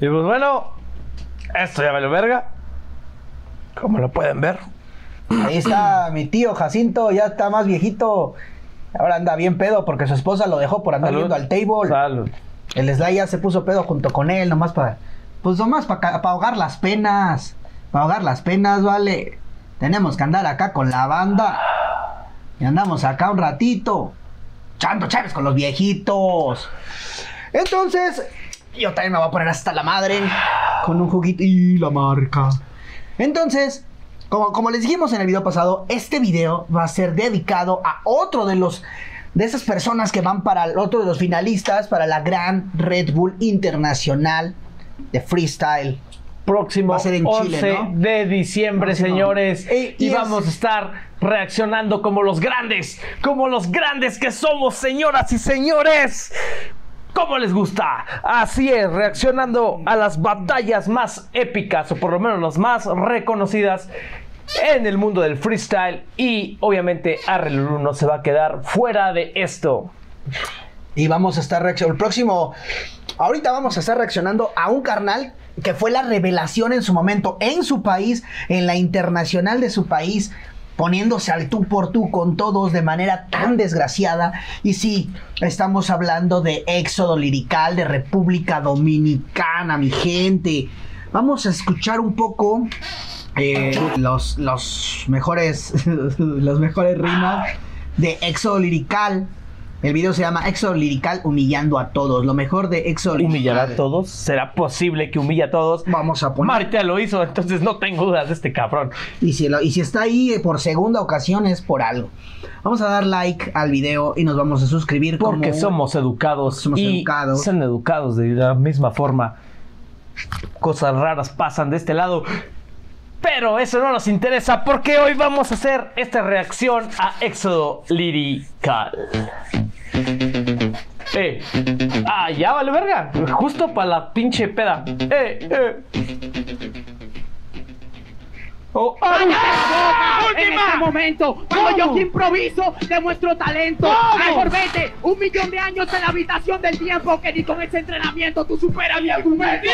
Y pues bueno, esto ya vale verga. Como lo pueden ver. Ahí está mi tío Jacinto, ya está más viejito. Ahora anda bien pedo porque su esposa lo dejó por andar Salud. viendo al table. Salud. El Sly ya se puso pedo junto con él, nomás para. Pues nomás para ahogar las penas. Para ahogar las penas, vale. Tenemos que andar acá con la banda. Y andamos acá un ratito. Chando Chávez con los viejitos. Entonces, yo también me voy a poner hasta la madre. Con un juguito. Y la marca. Entonces, como, como les dijimos en el video pasado, este video va a ser dedicado a otro de los de esas personas que van para el otro de los finalistas para la gran Red Bull Internacional de Freestyle. Próximo Va a ser en 11 Chile, ¿no? de diciembre, Próximo. señores. Eh, y y es- vamos a estar reaccionando como los grandes, como los grandes que somos, señoras y señores. ¿Cómo les gusta? Así es, reaccionando a las batallas más épicas, o por lo menos las más reconocidas en el mundo del freestyle. Y obviamente Arrelulu no se va a quedar fuera de esto. Y vamos a estar reaccionando. El próximo. Ahorita vamos a estar reaccionando a un carnal que fue la revelación en su momento en su país, en la internacional de su país, poniéndose al tú por tú con todos de manera tan desgraciada. Y sí, estamos hablando de éxodo lirical de República Dominicana, mi gente. Vamos a escuchar un poco eh, los, los mejores los mejores rimas de éxodo lirical. El video se llama Éxodo Lirical humillando a todos. Lo mejor de Éxodo Lirical. ¿Humillará a todos? ¿Será posible que humille a todos? Vamos a poner. Marta lo hizo, entonces no tengo dudas de este cabrón. Y si, lo- y si está ahí eh, por segunda ocasión es por algo. Vamos a dar like al video y nos vamos a suscribir. Porque como- somos educados Somos y educados. son educados de la misma forma. Cosas raras pasan de este lado. Pero eso no nos interesa porque hoy vamos a hacer esta reacción a Éxodo Lirical. Eh. Ah, ya vale verga. Justo para la pinche peda. Eh, eh. Oh, ah. En este momento, cuando yo que improviso, demuestro talento. Mejor vete un millón de años en la habitación del tiempo que ni con ese entrenamiento tú superas mi argumento.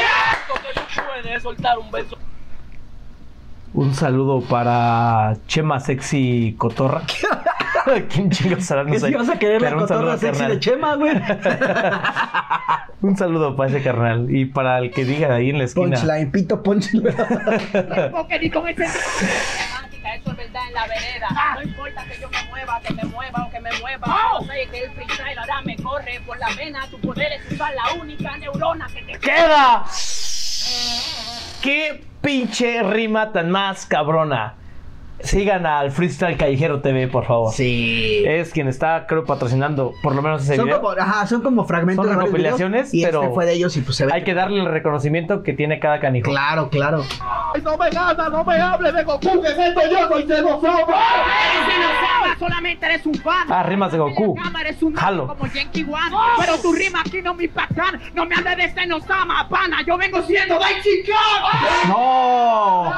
Un saludo para Chema Sexy Cotorra. ¿Quién chingados será? No Que sé. si vas a querer la Pero cotorra sexy carnal. de Chema, güey. Un saludo para ese carnal. Y para el que diga ahí en la esquina. Punchline, pito punchline. Tiempo que ni con ese Matemática, Eso es verdad en la vereda. No importa que yo me mueva, que me mueva o que me mueva. Yo sé que el freestyle ahora me corre por la vena. Tu poder es usar la única neurona que te ¡Queda! ¡Qué pinche rima tan más cabrona! Sigan al Freestyle Callejero TV, por favor. Sí. Es quien está, creo, patrocinando por lo menos ese Son video. como, ajá, son como fragmentos Son de varios videos, recopilaciones, y pero este fue de ellos y pues se ve. Hay que darle el reconocimiento que tiene cada canijo. Claro, claro. No me gana, no me hable de Goku, que esto yo soy. Xenosama, solamente eres un fan. Ah, rimas de Goku. Eres un Jalo. como Yankee One. Pero tu rima aquí no me impactan. No me hables de Xenosama, pana. Yo vengo siendo Daichi Khan. ¡No!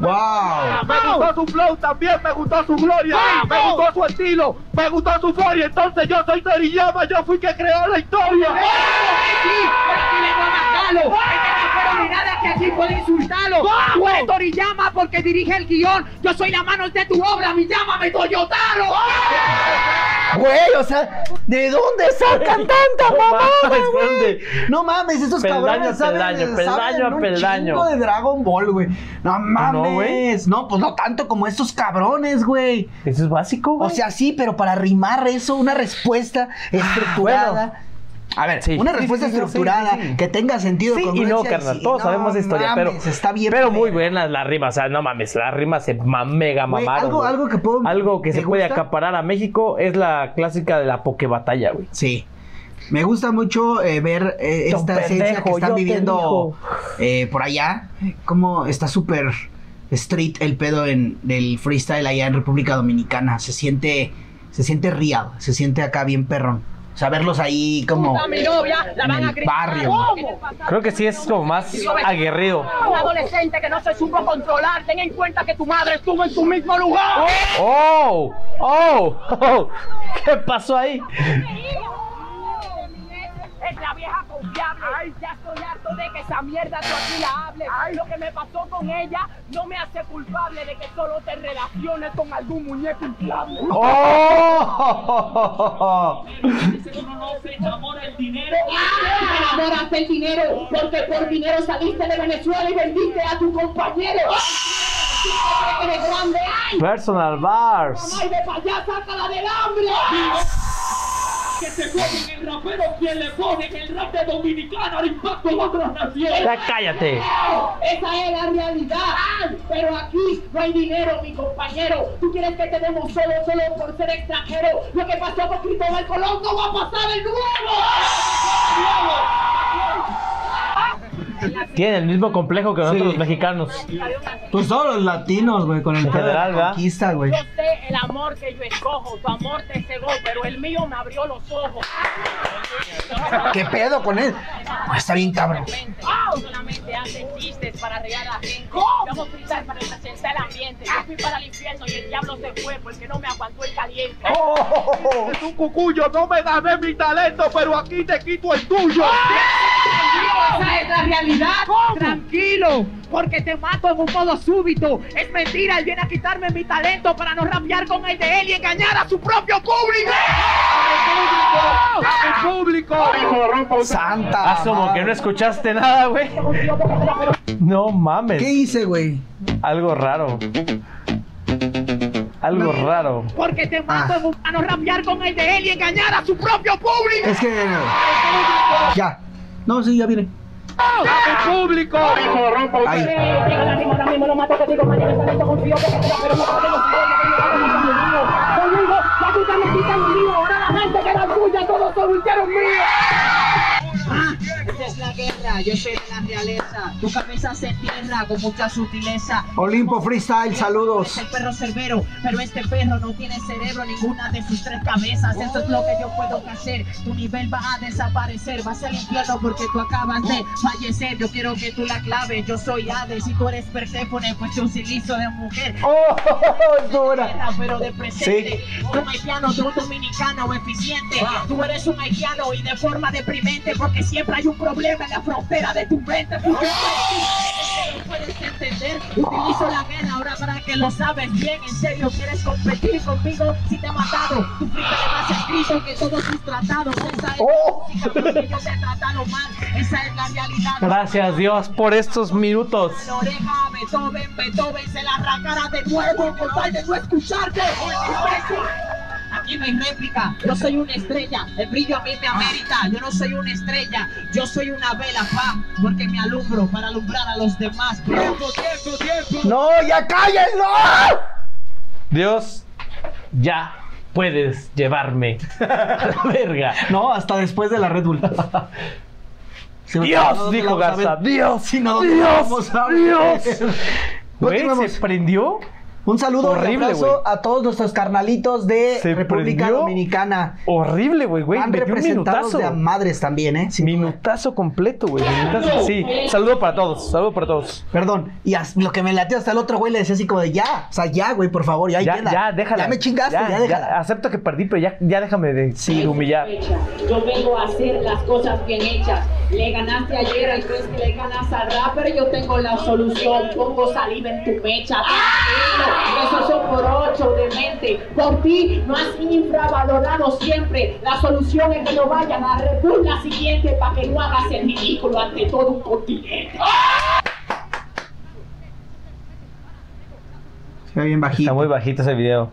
¡Wow! Me gustó su flow también, me gustó su gloria, me gustó su estilo, me gustó su gloria. Entonces yo soy Toriyama, yo fui que creó la historia. Sí, por aquí vengo a matarlo. Este no nada que aquí puede insultarlo. Tú eres Toriyama porque dirige el guion. Yo soy la mano de tu obra, mi llámame Toyotaro. Güey, o sea, ¿de dónde sacan tanta No mamada, güey? No mames, estos Peldaño cabrones saben, peldaño, saben peldaño a un peldaño. chingo de Dragon Ball, güey. No mames. güey. No, pues no tanto como estos cabrones, güey. Eso es básico, O güey. sea, sí, pero para rimar eso, una respuesta estructurada. A ver, Sí. una respuesta sí, sí, estructurada que tenga sentido. Sí y no, carnal. Todos No sabemos historia, pero, mames, está bien. pero muy buenas las rimas. O sea, no mames, las rimas se mega mamaron. algo- algo que puedo- Algo que ¿te se puede acaparar a México es la clásica de la pokebatalla, güey. Sí. Me gusta mucho eh, ver eh, esta esencia que están viviendo eh, por allá. Como está súper street el pedo en, del freestyle allá en República Dominicana. Se siente, se siente real, se siente acá bien perrón. O sea, verlos ahí como A mi novia la en van a el gritar. barrio. ¿Cómo? Creo que sí es como más aguerrido. Un adolescente que no se supo controlar. Ten en cuenta que tu madre estuvo en tu mismo lugar. ¡Oh! ¡Oh! ¡Oh! ¿Qué pasó ahí? Es la vieja confiable. Ya estoy harto de que esa mierda tú aquí la hables. Lo que me pasó con ella no me hace culpable de que solo te relaciones con algún muñeco inflable. ¡Oh! Uno no se enamora el dinero. Enamoras del dinero porque por dinero saliste de Venezuela y vendiste a tu compañero. Eres. Personal Bars. Ay, de para allá, sácala del hambre. Que se comen el rapero quien le pone que el rap de dominicano al impacto en otras naciones. Ya cállate. Esa es la realidad. Pero aquí no hay dinero, mi compañero. Tú quieres que te demos solo, solo por ser extranjero. Lo que pasó con Cristóbal Colón no va a pasar de nuevo. Tiene el mismo complejo que nosotros Sí. los mexicanos. Pues todos los latinos, güey, con el En de general, conquista, güey. Yo sé el amor que yo escojo. Tu amor te cegó, pero el mío me abrió los ojos. ¿Qué pedo con él? Oh, está bien cabrón. Solamente hacen chistes para regar a la gente. Vamos a fritar para representar el ambiente. Yo fui para el infierno y el diablo se fue porque no me aguantó el caliente. Es un cucuyo, no me gané mi talento, pero aquí te quito el tuyo. Esa es la realidad. Tranquilo, porque te mato en un modo súbito. Es mentira, él viene a quitarme mi talento para no rapear con el de él y engañar a su propio público. ¡A mi público! Santa. Asumo que no escuchaste nada, güey. No mames. ¿Qué hice, güey? Algo raro. Algo raro. Porque te mato Ah. en un para no rapear con el de él y engañar a su propio público. Es que. Ya. No, sí, ya viene. ¡A mi público! Ahí. Ahora Conmigo, la puta me quita mi lío, ahora la gente que era tuya, todos son míos. Yo soy de la realeza. Tu cabeza se entierra con mucha sutileza. Olimpo Freestyle, Es saludos. el perro cerbero, pero este perro no tiene cerebro ninguna de sus tres cabezas. Esto es lo que yo puedo hacer. Tu nivel va a desaparecer, vas al infierno porque tú acabas de fallecer. Yo quiero que tú la claves. Yo soy Hades, si tú eres Perséfone, pues yo utilizo de mujer. ¡Oh! buena. Guerra, pero de presente. Un haitiano, tú un dominicano eficiente. Tú eres un haitiano y de forma deprimente porque siempre hay un problema en la frontera de tu mente. Porque no puedes entender. Utilizo la guerra ahora para que lo sabes bien. En serio, ¿quieres competir conmigo? Si te he matado, tú fuiste más escrito que todos tus tratados. Esa es Oh. la música te he tratado mal. Esa es la realidad. Gracias Dios por estos minutos. La oreja a Beethoven, Beethoven se la arrancará de nuevo por tal de no escucharte. Aquí no hay réplica, yo soy una estrella, el brillo a mí me amerita, yo no soy una estrella, yo soy una vela, pa, porque me alumbro para alumbrar a los demás. ¡Tiempo, tiempo, tiempo! ¡No, ya cállenlo! Dios, ya puedes llevarme a la verga. No, hasta después de la Red Bull. No, Dios, ¿dónde dijo Garza. Dios, Sí, no, ¿dónde la Dios, vamos a ver? Dios. Güey, se prendió. Un saludo y Horrible, abrazo güey. a todos nuestros carnalitos de Se República. Dominicana. Horrible, güey, güey. Han representados de a madres también, ¿eh? Sin duda. Minutazo completo, güey. Sí. Saludo para todos. Saludo para todos. Perdón, y lo que me latió hasta el otro güey le decía así como de ya, o sea, ya, güey, por favor, ya, Ya, queda. ya, déjala. Ya me chingaste, ya, déjala. acepto que perdí, pero ya, ya déjame de Sí. de humillar. Yo vengo a hacer las cosas bien hechas. Le ganaste ayer al juez que le ganas al rap, pero yo tengo la solución. Pongo saliva en tu mecha. Tranquilo, esos son por ocho de mente. Por ti no has infravalorado siempre. La solución es que no vayan a la siguiente para que no hagas el ridículo ante todo un continente. Se ve bien bajito. Está muy bajito ese video.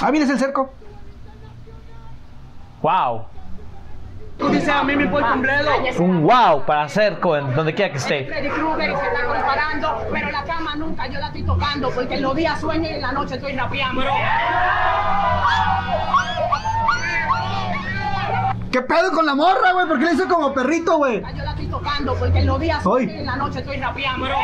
Ah, mira, es el cerco. Wow. Tú dices a mí me importa un bledo. Un wow para hacer con donde quiera que esté. Freddy Krueger y se está comparando, pero la cama nunca yo la estoy tocando, porque en los días sueño y en la noche estoy rapeando. ¿Qué pedo con la morra, güey? ¿Por qué le hizo como perrito, güey? Yo la estoy tocando, porque en los días Hoy. sueño y en la noche estoy rapeando.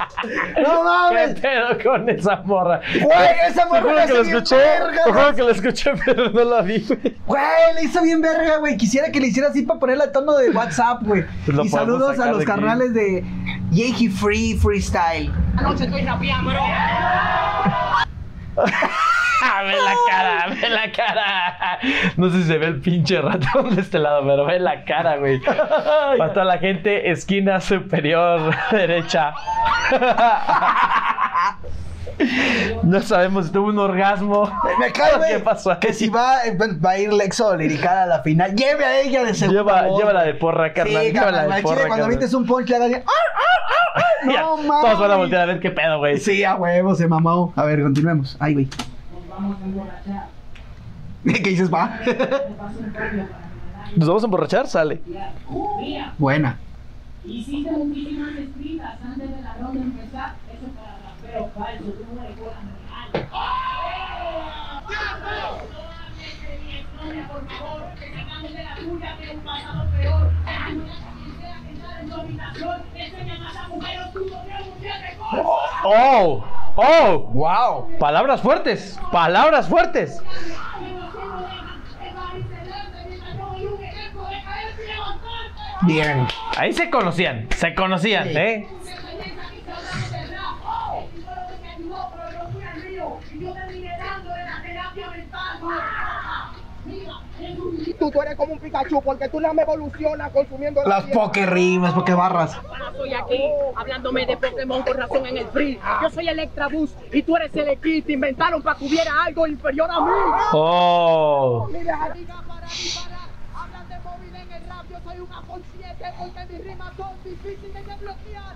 No ¿Qué mames. pedo con esa morra? Güey, esa morra que la bien escuché. verga, que la escuché, pero no la vi, güey. Güey, le hizo bien verga, güey. Quisiera que le hiciera así para ponerle el tono de WhatsApp, güey. Pues lo y saludos a los carnales de Yeji Free Freestyle. Anoche estoy rapeando. Ve la cara, ve la cara. No sé si se ve el pinche ratón de este lado, pero ve la cara, güey. Para toda la gente, esquina superior derecha. No sabemos si tuvo un orgasmo. Me cae. ¿Qué pasó? Que si va, eh, va a ir Lexo Lirical a la final. Lleve a ella de segunda Lleva, llévala de porra, carnal. Sí, llévala de porra, chile, cuando un punch le hagas ¡ah, ah, ah, ah! No mames. Todos van a voltear a ver qué pedo, güey. Sí, a huevo, se mamó. A ver, continuemos. Ay, güey. ¿Qué dices, va? ¿Nos vamos a emborrachar? Sale. Buena. Hiciste muchísimas escritas antes de la ronda empezar. Eso para rapero falso. Tú no real. Por favor. Que de la tuya, que un pasado peor. Que tu habitación. A. ¡Oh! ¡Oh! ¡Wow! Palabras fuertes. Palabras fuertes. Bien. Ahí se conocían. Se conocían, Sí. ¿eh? Tú, tú eres como un Pikachu porque tú no me evolucionas consumiendo la Las tierra. poke rimas, poke barras. Ahora soy aquí, hablándome de Pokémon con razón en el free. Yo soy Electra Boost y tú eres el. Te inventaron para que hubiera algo inferior a mí. ¡Oh! Mira, diga para disparar. Hablan de móvil en el rap. Yo soy un Apple 7 porque mis rimas son difíciles de bloquear.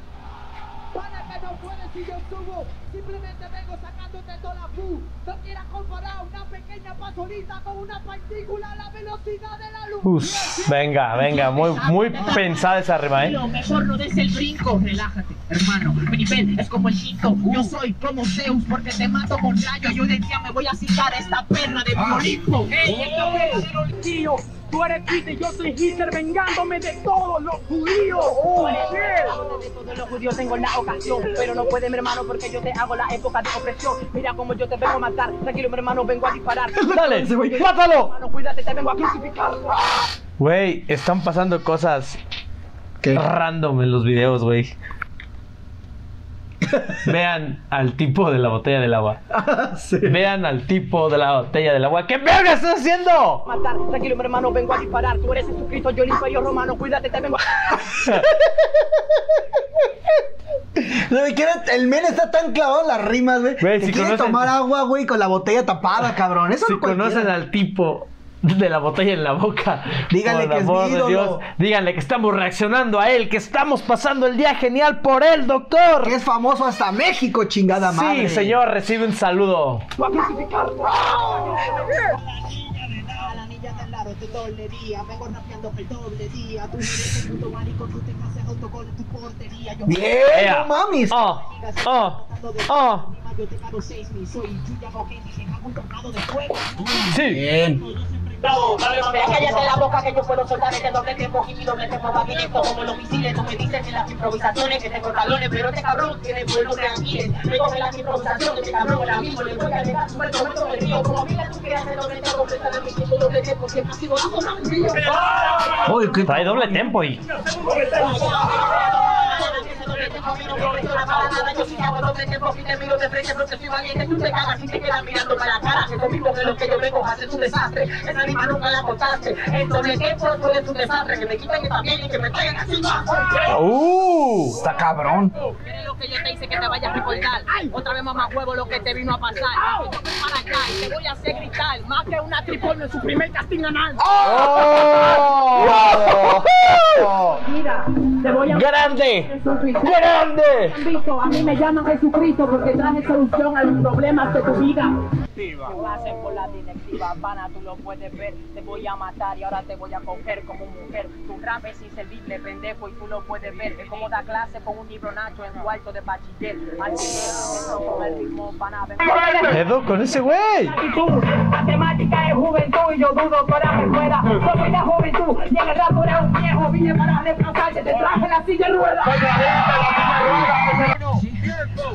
Para que no puedes si yo subo. Simplemente vengo sacándote toda la pu. No quieras comparar una pequeña pasolita con una partícula a la velocidad de la luz. Uf, venga, venga, muy, muy pensada esa rima, ¿eh? Lo mejor no des el brinco, relájate, hermano. Mi nivel es como el quinto. Yo soy como Zeus porque te mato con rayo. Yo de día me voy a citar a esta perra de mi Olimpo. ¡Ey, esto es cero Tío, tú eres Hitler, yo soy Hitler vengándome de todos los judíos. Oh, De todos los judíos tengo la ocasión, pero no puede mi hermano porque yo te hago la época de opresión. Mira cómo yo te vengo a matar, tranquilo mi hermano, vengo a disparar. ¡Dale! ¡Mátalo! Hermano, cuídate, te vengo a crucificar. Güey, están pasando cosas ¿Qué? random en los videos, güey. Vean al tipo de la botella del agua. Vean al tipo de la botella del agua. ¿Qué verga estás haciendo? Matar, tranquilo mi hermano, vengo a disparar. Tú eres Jesucristo, yo el imperio romano, cuídate, te vengo a... ¿Sabe qué era? El men está tan clavado en las rimas, güey. Que si quiere conocen- tomar agua, güey, con la botella tapada, cabrón. Eso Si no conocen al tipo de la botella en la boca, Díganle que es mi de ídolo. Dios, díganle que estamos reaccionando a él, que estamos pasando el día genial por él, doctor. Que es famoso hasta México, chingada madre. Sí, señor, recibe un saludo. de doble día, vengo rapeando el doble día. Tú eres un puto marico, tú te haces autogol en tu portería. Yo Bien, no mames. Oh, oh, oh. Yo te cago seis mil, soy Yuya Boquete, se cago un tornado de fuego. Sí. Bien. No, cállate la boca que yo puedo soltar este doble tempo y mi doble tempo va directo como los misiles. Tú me dices en las improvisaciones que tengo talones, pero este cabrón tiene vuelo de ángeles. Me coge las improvisaciones, este cabrón ahora mismo le voy a llegar su muerto muerto del río. Como mira tú que haces doble tempo, que estás repitiendo doble tempo, siempre ha sido algo más mío. Uy, qué... Trae doble tempo y. Yo sí hago doble tempo y te miro de frente porque soy valiente. Tú te cagas y te quedas mirando para la cara. Que conmigo que lo que yo vengo a hacer es un desastre. Esa anima nunca la contaste. El doble tempo tú eres un desastre. Que me quiten que también y que me traigan así más. ¡Uh! Está cabrón. Eres lo que yo te hice que te vayas a recordar. Otra vez mamá huevo lo que te vino a pasar. Yo para acá y te voy a hacer gritar. Más que una triporno en su primer casting anal. ¡Oh! Te a ¡Grande! ¡Grande! Cristo, A mí me llaman Jesucristo porque traje solución a los problemas de tu vida. ¿Qué voy a hacer por la directiva Habana? Tú lo puedes ver. Te voy a matar y ahora te voy a coger como mujer. Tu rap es inservible, pendejo, y tú lo puedes ver. Es como da clase con un libro nacho en cuarto de bachiller. Eso con el ritmo ese güey. Matemática es juventud y yo dudo que ahora me fuera. Yo soy la juventud y en el rato era un viejo. Vine para desplazarte, te traje la silla de ruedas.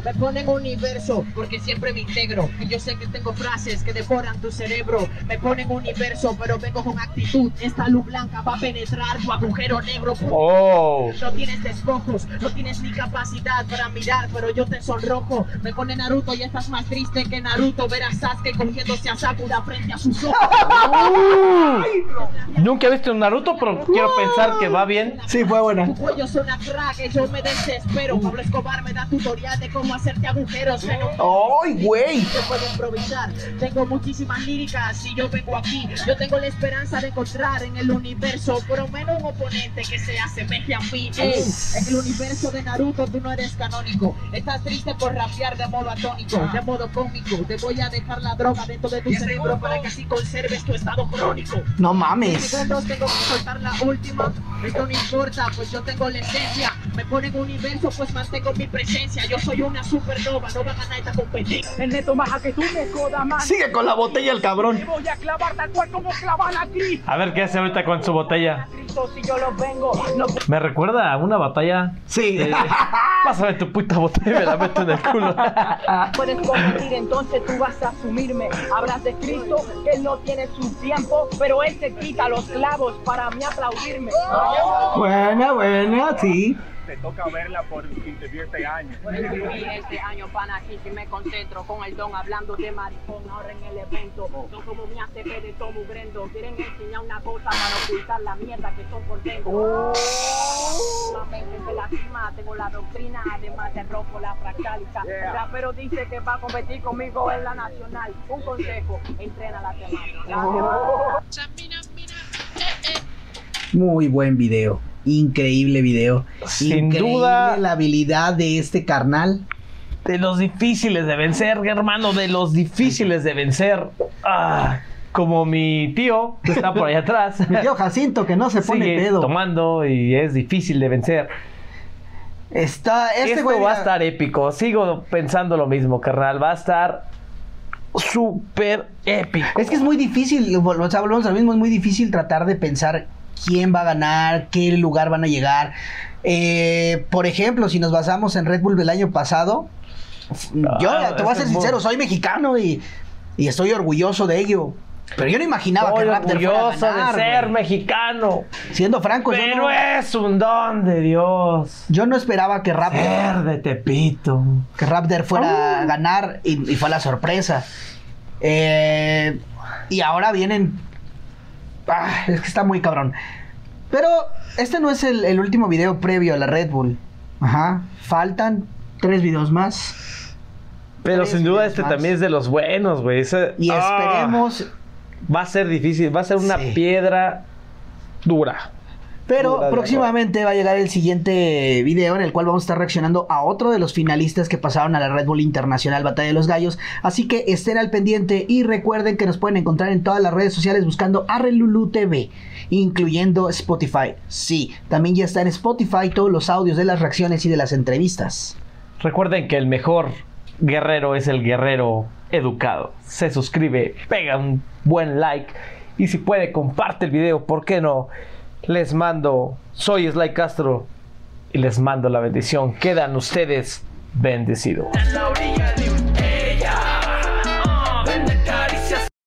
Me ponen universo porque siempre me integro. Y yo sé que tengo frases que devoran tu cerebro. Me ponen universo, pero vengo con actitud. Esta luz blanca va a penetrar tu agujero negro. Oh. No tienes despojos, no tienes ni capacidad para mirar, pero yo te sonrojo. Me pone Naruto y estás más triste que Naruto. Ver a Sasuke cogiéndose a Sakura frente a sus ojos. Nunca he visto un Naruto, pero quiero pensar que va bien. Sí, fue buena. Tu cuello suena crack, yo me desespero. Pablo Escobar me da tutorial de cómo hacerte agujeros. ¡Ay, güey! Yo puedo improvisar, tengo muchísimas líricas y yo vengo aquí. Yo tengo la esperanza de encontrar en el universo por lo menos un oponente que se asemeje a mí. Ey, en el universo de Naruto tú no eres canónico. Estás triste por rapear de modo atónico, de modo cómico. Te voy a dejar la droga dentro de tu cerebro para que así conserves tu estado crónico. No mames. Tengo que soltar la última. Esto no importa, pues yo tengo la esencia. Me ponen universo, pues mantengo mi presencia. Yo soy una supernova, no va a ganar esta competencia. El neto más a que tú me jodas más. Sigue con la botella el cabrón. Te voy a clavar tal cual como clavan a Cristo. A ver qué hace ahorita con su botella. Cristo, si yo los vengo, no Me recuerda a una batalla. Sí. Eh, pásame tu puta botella y me la meto en el culo. puedes competir, entonces tú vas a asumirme. Hablas de Cristo, que él no tiene su tiempo, pero él se quita los clavos para mí aplaudirme. Buena, buena, sí. Te toca verla por 15 este año. Y este año, pan, aquí si me concentro con el don hablando de maricón ahora en el evento. No como mi ACP de Tomu Brendo. Quieren enseñar una cosa para ocultar la mierda que son por dentro. La mente se lastima, tengo la doctrina, además te rompo la fractálica. El rapero dice que va a competir conmigo en la nacional. Un consejo, entrena la temática. Muy buen video. Increíble video. Sin Increíble duda. la habilidad de este carnal. De los difíciles de vencer, hermano, de los difíciles de vencer. Ah, como mi tío, que está por allá atrás. Mi tío Jacinto, que no se pone Sigue pedo. tomando y es difícil de vencer. Está, este Esto güey va a estar épico. Sigo pensando lo mismo, carnal. Va a estar súper épico. Es que es muy difícil, o sea, volvemos al mismo, es muy difícil tratar de pensar quién va a ganar, qué lugar van a llegar. Eh, por ejemplo, si nos basamos en Red Bull del año pasado, yo Ah, te voy a ser muy- sincero, soy mexicano y, y estoy orgulloso de ello. Pero yo no imaginaba Estoy que Raptor fuera a orgulloso ganar, de ser mexicano. Siendo franco, yo Pero no, es un don de Dios. yo no esperaba que Raptor, Ser de Tepito. que Raptor Oh. fuera a ganar y, y fue la sorpresa. Eh, y ahora vienen. Ah, es que está muy cabrón. Pero este no es el, el último video previo a la Red Bull. Ajá. Faltan tres videos más. Pero Tres sin duda este más. también es de los buenos, güey. Ese- Y Ah, esperemos. va a ser difícil. Va a ser una Sí. piedra dura. Pero próximamente va a llegar el siguiente video en el cual vamos a estar reaccionando a otro de los finalistas que pasaron a la Red Bull Internacional Batalla de los Gallos. Así que estén al pendiente y recuerden que nos pueden encontrar en todas las redes sociales buscando Arrelulu TV, incluyendo Spotify. Sí, también ya está en Spotify todos los audios de las reacciones y de las entrevistas. Recuerden que el mejor guerrero es el guerrero educado. Se suscribe, pega un buen like y si puede comparte el video, ¿por qué no? Les mando, soy Sly Castro y les mando la bendición. Quedan ustedes bendecidos.